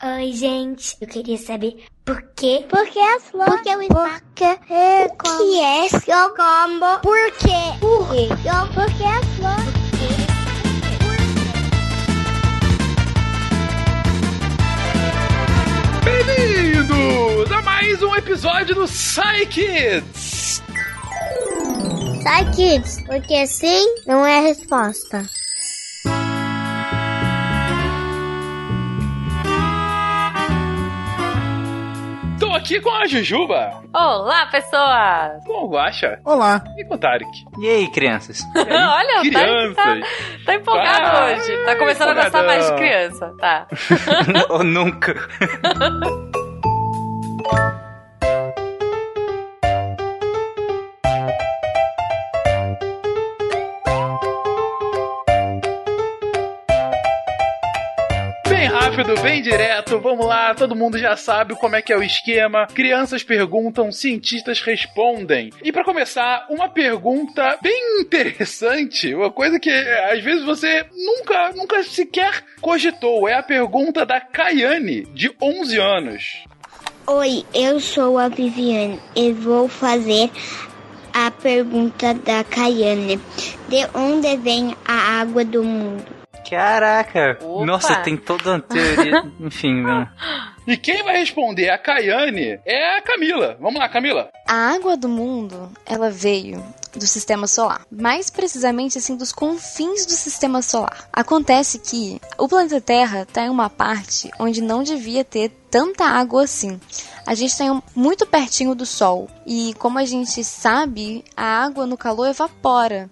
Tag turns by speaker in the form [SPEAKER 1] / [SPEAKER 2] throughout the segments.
[SPEAKER 1] Oi, gente. Eu queria saber por quê?
[SPEAKER 2] Por que as flores?
[SPEAKER 1] Por que o espaço?
[SPEAKER 2] Por que é como?
[SPEAKER 1] que é seu combo? Por quê?
[SPEAKER 2] Por quê? Por que as flores?
[SPEAKER 3] Bem-vindos a mais um episódio do Psy Kids!
[SPEAKER 2] Sai, kids, porque sim não é a resposta.
[SPEAKER 3] Aqui com a Jujuba,
[SPEAKER 4] Olá, pessoas!
[SPEAKER 3] com o Guaxa
[SPEAKER 5] Olá.
[SPEAKER 3] e com o Tarek.
[SPEAKER 6] E aí, crianças?
[SPEAKER 4] Olha, o Tarek tá,
[SPEAKER 3] Crianças!
[SPEAKER 4] tá empolgado
[SPEAKER 3] Ah,
[SPEAKER 4] hoje. Tá começando a gostar
[SPEAKER 3] empolgadão.
[SPEAKER 4] mais de criança, tá?
[SPEAKER 6] Ou nunca.
[SPEAKER 3] rápido, bem direto, vamos lá, todo mundo já sabe como é que é o esquema. Crianças perguntam, cientistas respondem. E pra começar, uma pergunta bem interessante, uma coisa que eh, às vezes você nunca, nunca sequer cogitou. É a pergunta da Kayane, de 11 anos.
[SPEAKER 2] Oi, eu sou a Viviane e vou fazer a pergunta da Caiane. De onde vem a água do mundo?
[SPEAKER 6] Caraca.
[SPEAKER 4] Opa.
[SPEAKER 6] Nossa, tem toda uma teoria. Enfim, mano.
[SPEAKER 3] E quem vai responder a Kayane é a Camila. Vamos lá, Camila.
[SPEAKER 7] A água do mundo, ela veio do sistema solar, mais precisamente assim dos confins do sistema solar. Acontece que o planeta Terra está em uma parte onde não devia ter tanta água assim. A gente está muito pertinho do Sol e, como a gente sabe, a água no calor evapora.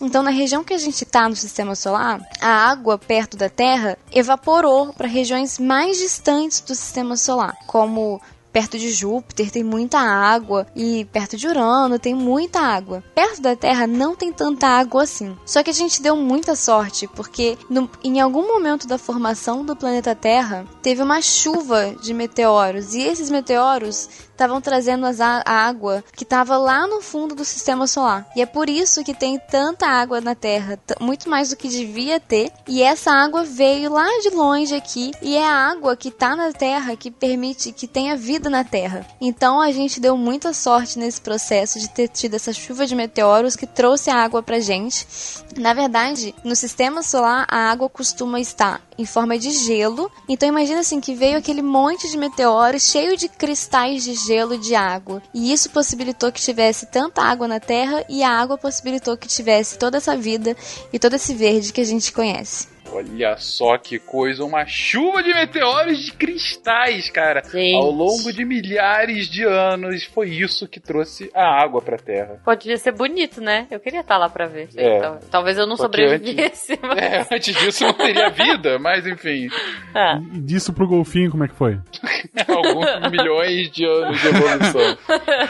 [SPEAKER 7] Então, na região que a gente está no sistema solar, a água perto da Terra evaporou para regiões mais distantes do sistema solar, como Perto de Júpiter tem muita água e perto de Urano tem muita água. Perto da Terra não tem tanta água assim. Só que a gente deu muita sorte porque no- em algum momento da formação do planeta Terra teve uma chuva de meteoros e esses meteoros estavam trazendo as a água que estava lá no fundo do sistema solar. E é por isso que tem tanta água na Terra, muito mais do que devia ter. E essa água veio lá de longe aqui e é a água que está na Terra que permite que tenha vida na Terra. Então a gente deu muita sorte nesse processo de ter tido essa chuva de meteoros que trouxe a água pra gente. Na verdade, no sistema solar a água costuma estar em forma de gelo. Então imagina assim que veio aquele monte de meteoros cheio de cristais de gelo e de água. E isso possibilitou que tivesse tanta água na Terra e a água possibilitou que tivesse toda essa vida e todo esse verde que a gente conhece.
[SPEAKER 3] Olha só que coisa, uma chuva de meteoros de cristais, cara.
[SPEAKER 4] Gente.
[SPEAKER 3] Ao longo de milhares de anos, foi isso que trouxe a água pra Terra.
[SPEAKER 4] Podia ser bonito, né? Eu queria estar lá pra ver.
[SPEAKER 3] É.
[SPEAKER 4] Tal- Talvez eu não
[SPEAKER 3] Só que
[SPEAKER 4] sobrevivesse, mas...
[SPEAKER 3] É, antes disso não teria vida, mas enfim,
[SPEAKER 4] Ah.
[SPEAKER 5] E disso pro golfinho, como é que foi?
[SPEAKER 3] alguns milhões de anos de evolução.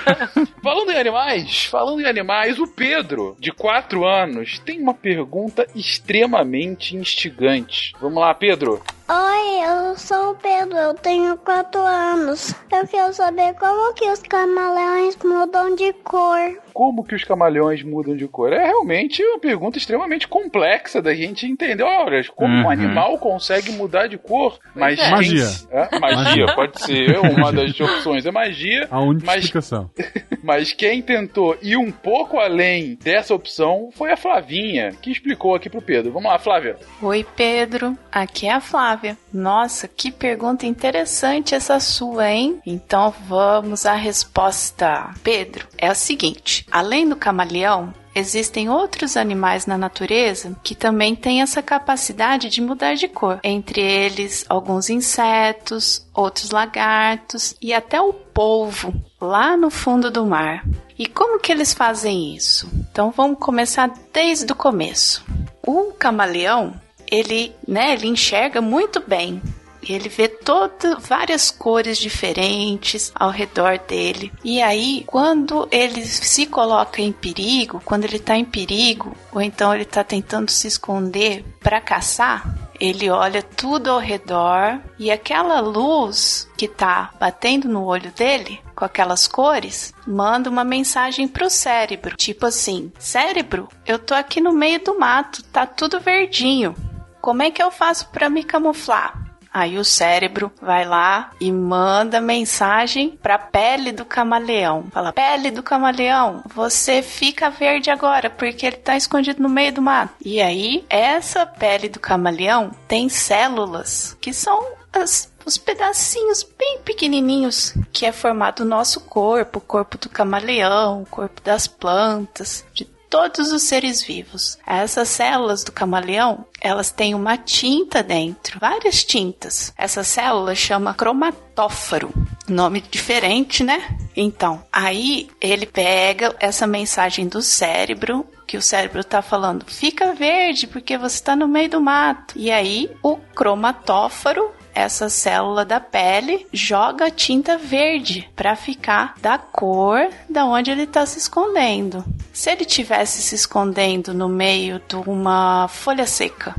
[SPEAKER 3] falando em animais, falando em animais, o Pedro, de 4 anos, tem uma pergunta extremamente instigante. Vamos lá, Pedro.
[SPEAKER 2] Oi, eu sou o Pedro, eu tenho 4 anos. Eu quero saber como que os camaleões mudam de cor.
[SPEAKER 3] Como que os camaleões mudam de cor? É realmente uma pergunta extremamente complexa da gente entender. Olha, como um
[SPEAKER 6] Uhum.
[SPEAKER 3] animal consegue mudar de cor? Mas
[SPEAKER 4] é.
[SPEAKER 5] Magia.
[SPEAKER 3] É, magia, pode ser. Uma das opções é magia.
[SPEAKER 5] A única
[SPEAKER 3] Mas-
[SPEAKER 5] explicação.
[SPEAKER 3] Mas quem tentou ir um pouco além dessa opção foi a Flavinha, que explicou aqui pro Pedro. Vamos lá, Flávia.
[SPEAKER 8] Oi, Pedro. Aqui é a Flávia. Nossa, que pergunta interessante essa sua, hein? Então vamos à resposta. Pedro, é o seguinte: além do camaleão, Existem outros animais na natureza que também têm essa capacidade de mudar de cor. Entre eles, alguns insetos, outros lagartos e até o polvo lá no fundo do mar. E como que eles fazem isso? Então vamos começar desde o começo. O camaleão, ele, né, ele enxerga muito bem. Ele vê todas várias cores diferentes ao redor dele. E aí, quando ele se coloca em perigo, quando ele tá em perigo, ou então ele tá tentando se esconder para caçar, ele olha tudo ao redor e aquela luz que tá batendo no olho dele, com aquelas cores, manda uma mensagem pro cérebro, tipo assim: "Cérebro, eu tô aqui no meio do mato, tá tudo verdinho. Como é que eu faço para me camuflar?" Aí o cérebro vai lá e manda mensagem pra pele do camaleão. Fala: "Pele do camaleão, você fica verde agora porque ele tá escondido no meio do mato". E aí essa pele do camaleão tem células que são as os pedacinhos bem pequenininhos que é formado o nosso corpo, o corpo do camaleão, o corpo das plantas, de todos os seres vivos. Essas células do camaleão, elas têm uma tinta dentro, várias tintas. Essa célula chama cromatóforo. Nome diferente, né? Então, aí ele pega essa mensagem do cérebro que o cérebro tá falando, fica verde porque você tá no meio do mato. E aí o cromatóforo essa célula da pele joga tinta verde para ficar da cor da onde ele está se escondendo. Se ele tivesse se escondendo no meio de uma folha seca,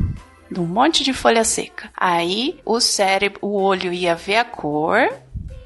[SPEAKER 8] de um monte de folha seca, aí o cérebro, o olho ia ver a cor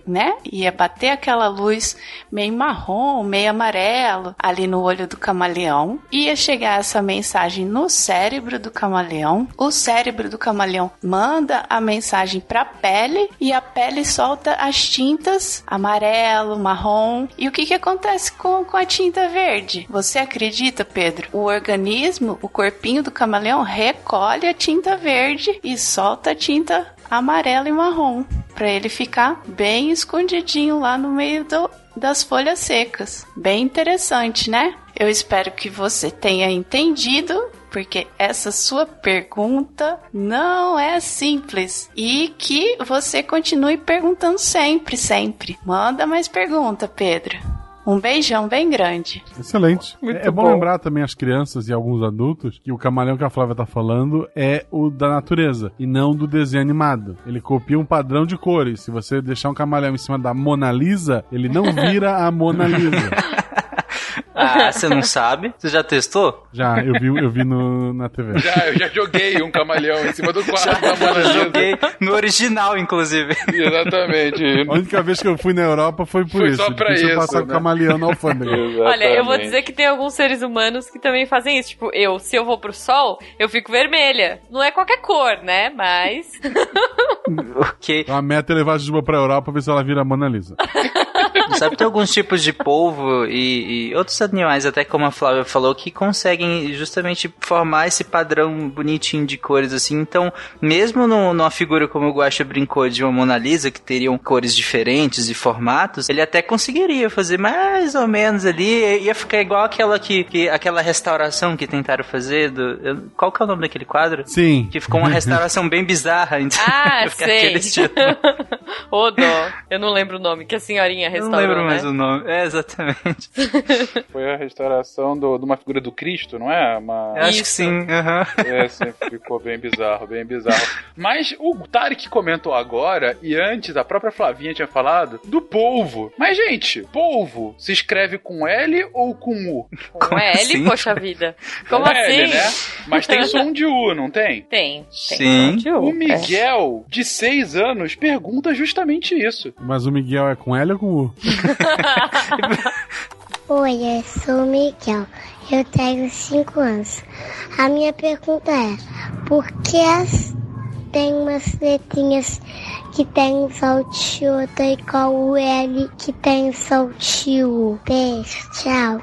[SPEAKER 8] né? Ia bater aquela luz meio marrom, meio amarelo ali no olho do camaleão. Ia chegar essa mensagem no cérebro do camaleão. O cérebro do camaleão manda a mensagem para a pele e a pele solta as tintas amarelo, marrom. E o que, que acontece com, com a tinta verde? Você acredita, Pedro? O organismo, o corpinho do camaleão recolhe a tinta verde e solta a tinta amarela e marrom para ele ficar bem escondidinho lá no meio do, das folhas secas. Bem interessante, né? Eu espero que você tenha entendido, porque essa sua pergunta não é simples e que você continue perguntando sempre, sempre. Manda mais pergunta, Pedro. Um beijão bem grande.
[SPEAKER 5] Excelente.
[SPEAKER 3] Muito
[SPEAKER 5] é bom,
[SPEAKER 3] bom.
[SPEAKER 5] lembrar também as crianças e alguns adultos que o camaleão que a Flávia tá falando é o da natureza e não do desenho animado. Ele copia um padrão de cores. Se você deixar um camaleão em cima da Mona Lisa, ele não vira a Mona Lisa.
[SPEAKER 6] Ah, você não sabe? Você já testou?
[SPEAKER 5] Já, eu vi, eu vi no, na TV.
[SPEAKER 3] Já, eu já joguei um camaleão em cima do quadro da Mona
[SPEAKER 6] Eu joguei no original, inclusive.
[SPEAKER 3] Exatamente.
[SPEAKER 5] A única vez que eu fui na Europa foi por
[SPEAKER 3] Foi
[SPEAKER 5] isso.
[SPEAKER 3] só pra isso,
[SPEAKER 5] passar com
[SPEAKER 3] né?
[SPEAKER 5] camaleão na alfândega.
[SPEAKER 4] Olha, eu vou dizer que tem alguns seres humanos que também fazem isso. Tipo, eu, se eu vou pro sol, eu fico vermelha. Não é qualquer cor, né? Mas.
[SPEAKER 6] ok.
[SPEAKER 5] A meta é levar a Juba pra Europa pra ver se ela vira a Mona Lisa.
[SPEAKER 6] Sabe, tem alguns tipos de polvo e, e outros animais, até como a Flávia falou, que conseguem justamente formar esse padrão bonitinho de cores, assim. Então, mesmo no, numa figura como o Guaxa brincou de uma Mona Lisa, que teriam cores diferentes e formatos, ele até conseguiria fazer mais ou menos ali. Ia ficar igual aquela que, que aquela restauração que tentaram fazer do. eu- qual que é o nome daquele quadro?
[SPEAKER 5] Sim.
[SPEAKER 6] Que ficou uma restauração bem bizarra. Então,
[SPEAKER 4] Ah, sei.
[SPEAKER 6] aquele estilo.
[SPEAKER 4] Ô, dó. Eu não lembro o nome que a senhorinha
[SPEAKER 6] Eu não
[SPEAKER 4] restaurou,
[SPEAKER 6] lembro
[SPEAKER 4] né?
[SPEAKER 6] mais o nome. É, exatamente.
[SPEAKER 3] Foi a restauração do- de uma figura do Cristo, não é? Uma...
[SPEAKER 6] Eu acho que
[SPEAKER 4] Isso.
[SPEAKER 6] sim. aham.
[SPEAKER 3] É, sim, ficou bem bizarro, bem bizarro. Mas o Tarek comentou agora, e antes a própria Flavinha tinha falado, do polvo. Mas, gente, polvo se escreve com L ou com U?
[SPEAKER 4] Com L,
[SPEAKER 6] assim?
[SPEAKER 4] poxa vida. Como
[SPEAKER 3] Com
[SPEAKER 4] assim?
[SPEAKER 3] L, né? Mas tem som de U, não tem?
[SPEAKER 4] Tem. tem
[SPEAKER 6] Sim.
[SPEAKER 4] som de U,
[SPEAKER 3] O
[SPEAKER 4] é.
[SPEAKER 3] Miguel, de 6 anos, pergunta justamente isso.
[SPEAKER 5] Mas o Miguel é com L ou com U?
[SPEAKER 1] Oi, eu sou o Miguel. Eu tenho 5 anos. A minha pergunta é: por que as... tem umas letrinhas que tem saltio e qual o L que tem saltio? Beijo, tchau.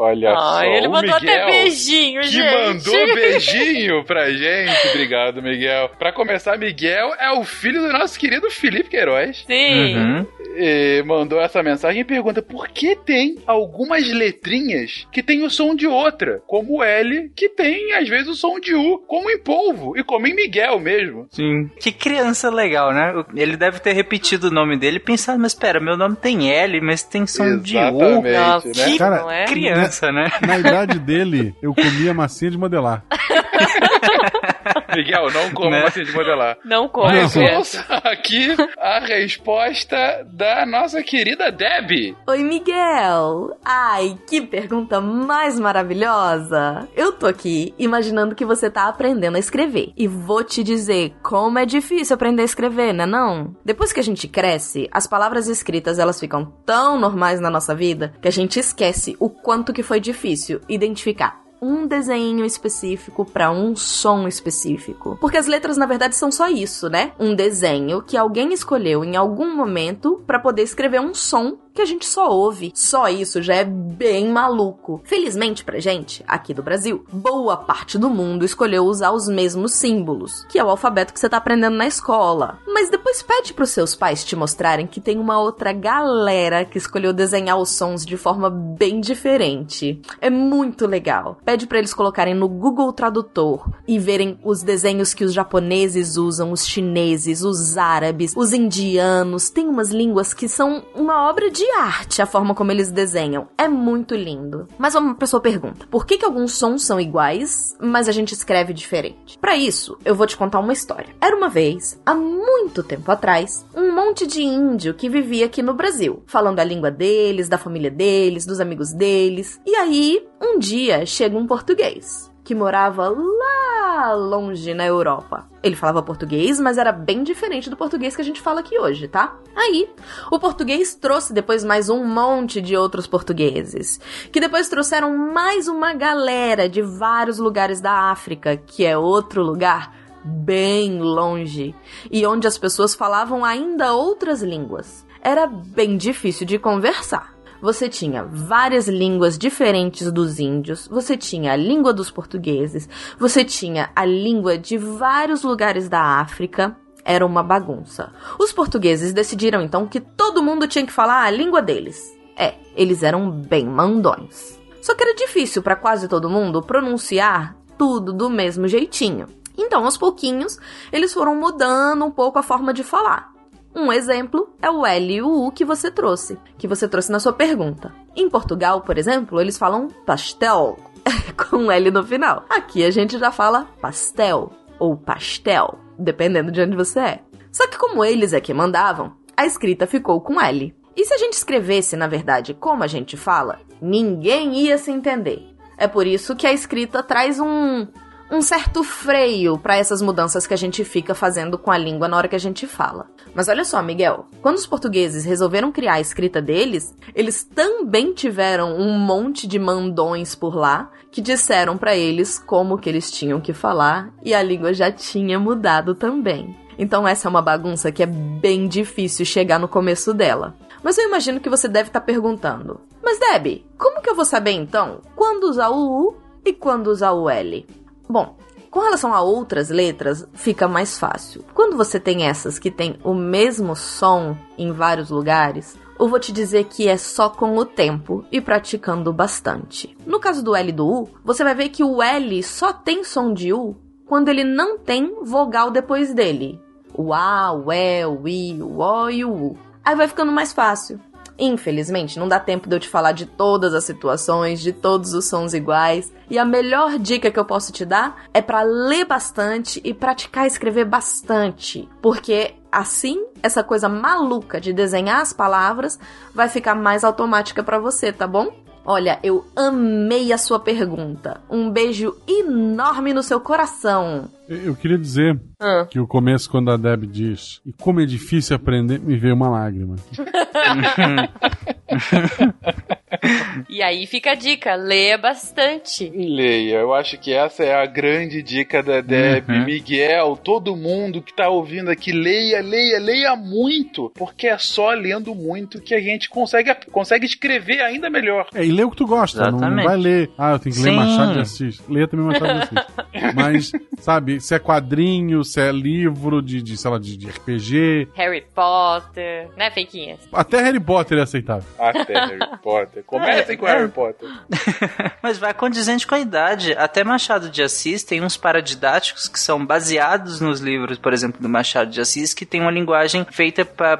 [SPEAKER 3] Olha
[SPEAKER 4] Ah,
[SPEAKER 3] só,
[SPEAKER 4] ele
[SPEAKER 3] o
[SPEAKER 4] mandou
[SPEAKER 3] Miguel,
[SPEAKER 4] até beijinho,
[SPEAKER 3] que
[SPEAKER 4] gente.
[SPEAKER 3] mandou beijinho pra gente. Obrigado, Miguel. Pra começar, Miguel é o filho do nosso querido Felipe Queiroz.
[SPEAKER 4] Sim.
[SPEAKER 6] Uhum.
[SPEAKER 3] E mandou essa mensagem e pergunta por que tem algumas letrinhas que tem o som de outra, como o L, que tem às vezes o som de U, como em polvo e como em Miguel mesmo.
[SPEAKER 6] Sim. Que criança legal, né? Ele deve ter repetido o nome dele e pensado, mas pera, meu nome tem L, mas tem som de U.
[SPEAKER 3] Exatamente, né?
[SPEAKER 6] Que
[SPEAKER 5] Cara,
[SPEAKER 4] não é?
[SPEAKER 6] criança, né?
[SPEAKER 5] Na idade dele, eu comia massinha de modelar.
[SPEAKER 3] Miguel, não como
[SPEAKER 6] Né?
[SPEAKER 3] assim de modelar.
[SPEAKER 4] Não come,
[SPEAKER 3] Mas
[SPEAKER 4] criança.
[SPEAKER 3] ouça aqui a resposta da nossa querida Debbie.
[SPEAKER 9] Oi, Miguel! Ai, que pergunta mais maravilhosa! Eu tô aqui imaginando que você tá aprendendo a escrever. E vou te dizer como é difícil aprender a escrever, né não? Depois que a gente cresce, as palavras escritas elas ficam tão normais na nossa vida que a gente esquece o quanto que foi difícil identificar um desenho específico para um som específico. Porque as letras na verdade são só isso, né? Um desenho que alguém escolheu em algum momento para poder escrever um som que a gente só ouve. Só isso já é bem maluco. Felizmente pra gente, aqui do Brasil, boa parte do mundo escolheu usar os mesmos símbolos, que é o alfabeto que você tá aprendendo na escola. Mas depois pede pros seus pais te mostrarem que tem uma outra galera que escolheu desenhar os sons de forma bem diferente. É muito legal. Pede para eles colocarem no Google Tradutor e verem os desenhos que os japoneses usam, os chineses, os árabes, os indianos. Tem umas línguas que são uma obra de arte a forma como eles desenham. É muito lindo. Mas uma pessoa pergunta: por que, que alguns sons são iguais, mas a gente escreve diferente? Para isso, eu vou te contar uma história. Era uma vez, há muito tempo atrás, um monte de índio que vivia aqui no Brasil, falando a língua deles, da família deles, dos amigos deles. E aí, um dia chega um português que morava lá longe na Europa. Ele falava português, mas era bem diferente do português que a gente fala aqui hoje, tá? Aí, o português trouxe depois mais um monte de outros portugueses, que depois trouxeram mais uma galera de vários lugares da África, que é outro lugar bem longe e onde as pessoas falavam ainda outras línguas. Era bem difícil de conversar você tinha várias línguas diferentes dos índios, você tinha a língua dos portugueses, você tinha a língua de vários lugares da África. Era uma bagunça. Os portugueses decidiram então que todo mundo tinha que falar a língua deles. É, eles eram bem mandões. Só que era difícil para quase todo mundo pronunciar tudo do mesmo jeitinho. Então, aos pouquinhos, eles foram mudando um pouco a forma de falar. Um exemplo é o L e o U que você trouxe, que você trouxe na sua pergunta. Em Portugal, por exemplo, eles falam pastel, com L no final. Aqui a gente já fala pastel ou pastel, dependendo de onde você é. Só que como eles é que mandavam, a escrita ficou com L. E se a gente escrevesse, na verdade, como a gente fala, ninguém ia se entender. É por isso que a escrita traz um um certo freio para essas mudanças que a gente fica fazendo com a língua na hora que a gente fala. Mas olha só, Miguel, quando os portugueses resolveram criar a escrita deles, eles também tiveram um monte de mandões por lá que disseram para eles como que eles tinham que falar e a língua já tinha mudado também. Então essa é uma bagunça que é bem difícil chegar no começo dela. Mas eu imagino que você deve estar tá perguntando: "Mas Deb, como que eu vou saber então quando usar o U e quando usar o L?" Bom, com relação a outras letras, fica mais fácil. Quando você tem essas que têm o mesmo som em vários lugares, eu vou te dizer que é só com o tempo e praticando bastante. No caso do L e do U, você vai ver que o L só tem som de U quando ele não tem vogal depois dele. O A, o E, o I, o O e o U. Aí vai ficando mais fácil. Infelizmente, não dá tempo de eu te falar de todas as situações, de todos os sons iguais. E a melhor dica que eu posso te dar é para ler bastante e praticar escrever bastante, porque assim essa coisa maluca de desenhar as palavras vai ficar mais automática para você, tá bom? Olha, eu amei a sua pergunta. Um beijo enorme no seu coração.
[SPEAKER 5] Eu queria dizer ah. que o começo, quando a Deb diz e como é difícil aprender, me veio uma lágrima.
[SPEAKER 4] e aí fica a dica: leia bastante.
[SPEAKER 3] Leia. Eu acho que essa é a grande dica da Deb. Uhum. Miguel, todo mundo que tá ouvindo aqui, leia, leia, leia muito. Porque é só lendo muito que a gente consegue, consegue escrever ainda melhor.
[SPEAKER 5] É, e lê o que tu gosta. Não, não, vai ler. Ah, eu tenho que ler Sim. Machado de Assis. Leia também Machado de Assis. Mas, sabe, se é quadrinho, se é livro de, de sei lá, de, de RPG.
[SPEAKER 4] Harry Potter, né, Feiquinhas?
[SPEAKER 5] Até Harry Potter é aceitável.
[SPEAKER 3] Até Harry Potter. Comecem é, com Harry Potter.
[SPEAKER 6] Mas vai condizente com a idade. Até Machado de Assis tem uns paradidáticos que são baseados nos livros, por exemplo, do Machado de Assis, que tem uma linguagem feita para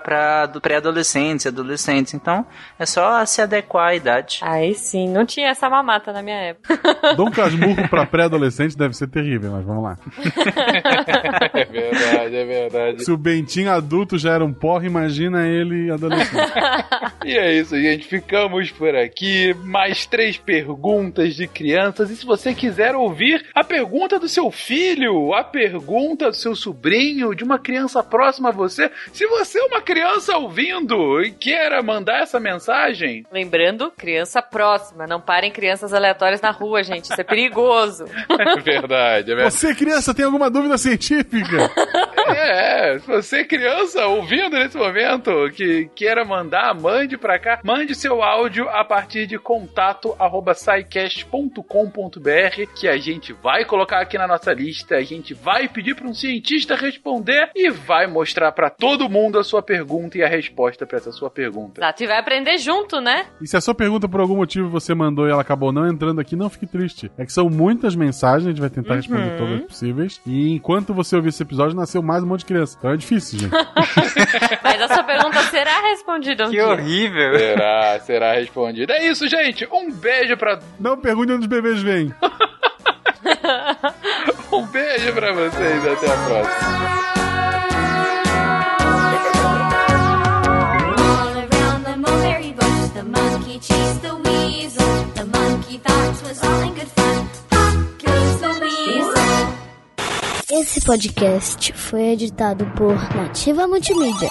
[SPEAKER 6] pré-adolescentes e adolescentes. Então, é só se adequar à idade.
[SPEAKER 4] Aí sim, não tinha essa mamata na minha época.
[SPEAKER 5] Dom Casmurro para pré-adolescente deve ser terrível, mas vamos lá.
[SPEAKER 3] é verdade, é verdade.
[SPEAKER 5] Se o Bentinho adulto já era um porra, imagina ele adolescente.
[SPEAKER 3] e é isso, gente. Ficamos por aqui. Mais três perguntas de crianças. E se você quiser ouvir a pergunta do seu filho, a pergunta do seu sobrinho, de uma criança próxima a você, se você é uma criança ouvindo e queira mandar essa mensagem.
[SPEAKER 4] Lembrando, criança próxima. Não parem crianças aleatórias na rua, gente. Isso é perigoso.
[SPEAKER 3] É verdade, é verdade.
[SPEAKER 5] Você, criança, tem alguma dúvida científica?
[SPEAKER 3] É, é, se você, criança, ouvindo nesse momento, que queira mandar, mande pra cá, mande seu áudio a partir de contato arroba que a gente vai colocar aqui na nossa lista, a gente vai pedir para um cientista responder e vai mostrar para todo mundo a sua pergunta e a resposta para essa sua pergunta.
[SPEAKER 4] Exato, e vai aprender junto, né?
[SPEAKER 5] E se a sua pergunta por algum motivo você mandou e ela acabou não entrando aqui, não fique triste. É que são muitas mensagens, a gente vai tentar responder
[SPEAKER 4] Uhum.
[SPEAKER 5] todas as possíveis. E enquanto você ouvir esse episódio, nasceu mais um monte de criança. Então é difícil, gente.
[SPEAKER 4] Mas a sua pergunta será respondida um
[SPEAKER 6] Que
[SPEAKER 4] dia.
[SPEAKER 6] horrível.
[SPEAKER 3] Será, será respondido. É isso, gente. Um beijo pra.
[SPEAKER 5] Não pergunte onde os bebês vêm.
[SPEAKER 3] Um beijo pra vocês. Até a próxima.
[SPEAKER 10] All around the mulberry bush, the monkey chased the weasel. The monkey thought 'twas all in good fun. Pop goes the weasel.
[SPEAKER 1] Esse podcast foi editado por Nativa Multimídia.